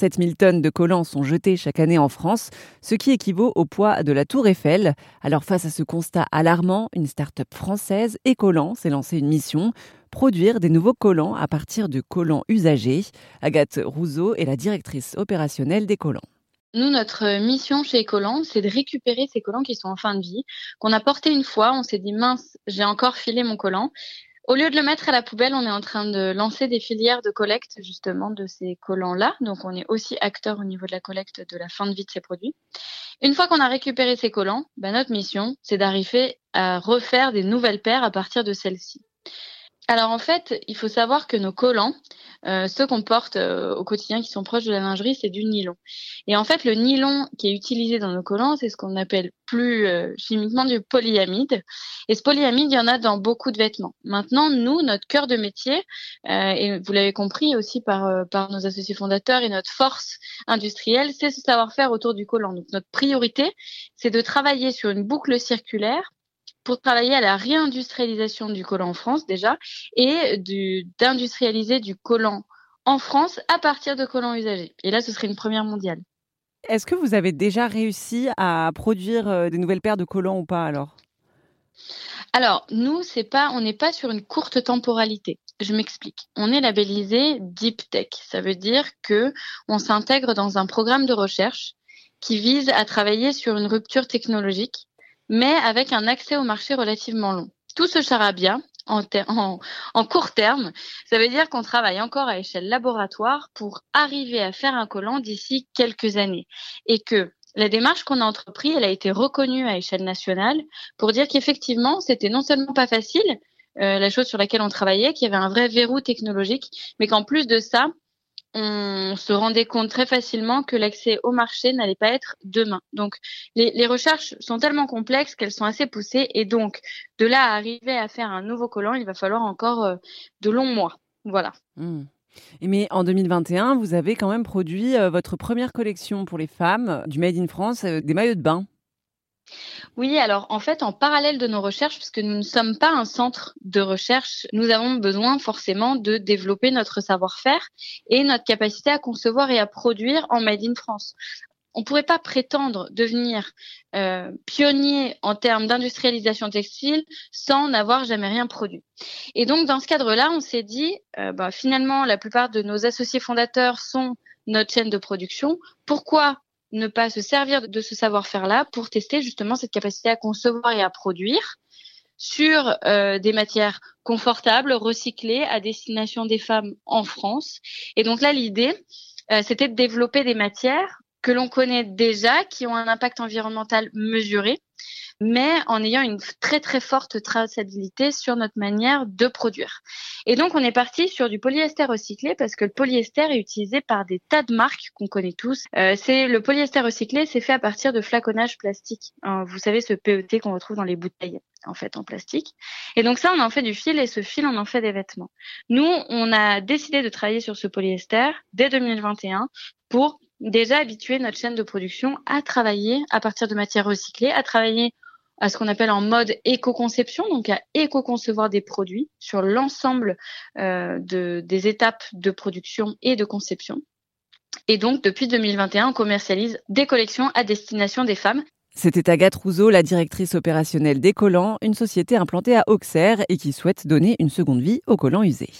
7000 tonnes de collants sont jetées chaque année en France, ce qui équivaut au poids de la Tour Eiffel. Alors face à ce constat alarmant, une start-up française, Ecolant, s'est lancée une mission produire des nouveaux collants à partir de collants usagés. Agathe Rousseau est la directrice opérationnelle des collants. Nous, notre mission chez Ecolant, c'est de récupérer ces collants qui sont en fin de vie, qu'on a porté une fois, on s'est dit mince, j'ai encore filé mon collant. Au lieu de le mettre à la poubelle, on est en train de lancer des filières de collecte justement de ces collants-là. Donc on est aussi acteur au niveau de la collecte de la fin de vie de ces produits. Une fois qu'on a récupéré ces collants, ben, notre mission, c'est d'arriver à refaire des nouvelles paires à partir de celles-ci. Alors en fait, il faut savoir que nos collants, euh, ceux qu'on porte euh, au quotidien qui sont proches de la lingerie, c'est du nylon. Et en fait, le nylon qui est utilisé dans nos collants, c'est ce qu'on appelle plus euh, chimiquement du polyamide. Et ce polyamide, il y en a dans beaucoup de vêtements. Maintenant, nous, notre cœur de métier, et vous l'avez compris aussi par, par nos associés fondateurs et notre force industrielle, c'est ce savoir-faire autour du collant. Donc notre priorité, c'est de travailler sur une boucle circulaire pour travailler à la réindustrialisation du collant en France déjà et d'industrialiser du collant en France à partir de collants usagés. Et là, ce serait une première mondiale. Est-ce que vous avez déjà réussi à produire euh, des nouvelles paires de collants ou pas alors? Alors, nous, c'est pas, on n'est pas sur une courte temporalité. Je m'explique. On est labellisé Deep Tech. Ça veut dire que on s'intègre dans un programme de recherche qui vise à travailler sur une rupture technologique mais avec un accès au marché relativement long. Tout ce charabia, en, en, court terme, ça veut dire qu'on travaille encore à échelle laboratoire pour arriver à faire un collant d'ici quelques années et que la démarche qu'on a entreprise, elle a été reconnue à échelle nationale pour dire qu'effectivement, c'était non seulement pas facile, euh, la chose sur laquelle on travaillait, qu'il y avait un vrai verrou technologique, mais qu'en plus de ça, on se rendait compte très facilement que l'accès au marché n'allait pas être demain. Donc, les, recherches sont tellement complexes qu'elles sont assez poussées et donc, de là à arriver à faire un nouveau collant, il va falloir encore euh, de longs mois. Voilà. Mmh. Mais en 2021, vous avez quand même produit euh, votre première collection pour les femmes du Made in France, euh, des maillots de bain. Oui, alors en fait, en parallèle de nos recherches, puisque nous ne sommes pas un centre de recherche, nous avons besoin forcément de développer notre savoir-faire et notre capacité à concevoir et à produire en Made in France. On ne pourrait pas prétendre devenir euh, pionnier en termes d'industrialisation textile sans n'avoir jamais rien produit. Et donc, dans ce cadre-là, on s'est dit, euh, bah, finalement, la plupart de nos associés fondateurs sont notre chaîne de production. Pourquoi ne pas se servir de ce savoir-faire-là pour tester justement cette capacité à concevoir et à produire sur euh, des matières confortables, recyclées, à destination des femmes en France. Et donc là, l'idée, euh, c'était de développer des matières que l'on connaît déjà, qui ont un impact environnemental mesuré, mais en ayant une très très forte traçabilité sur notre manière de produire. Et donc on est parti sur du polyester recyclé parce que le polyester est utilisé par des tas de marques qu'on connaît tous. Euh, c'est le polyester recyclé, c'est fait à partir de flaconnage plastique. Hein, vous savez ce PET qu'on retrouve dans les bouteilles en fait en plastique. Et donc ça on en fait du fil et ce fil on en fait des vêtements. Nous on a décidé de travailler sur ce polyester dès 2021 pour déjà habituer notre chaîne de production à travailler à partir de matières recyclées, à travailler à ce qu'on appelle en mode éco-conception, donc à éco-concevoir des produits sur l'ensemble euh, de, des étapes de production et de conception. Et donc, depuis 2021, on commercialise des collections à destination des femmes. C'était Agathe Rousseau, la directrice opérationnelle des collants, une société implantée à Auxerre et qui souhaite donner une seconde vie aux collants usés.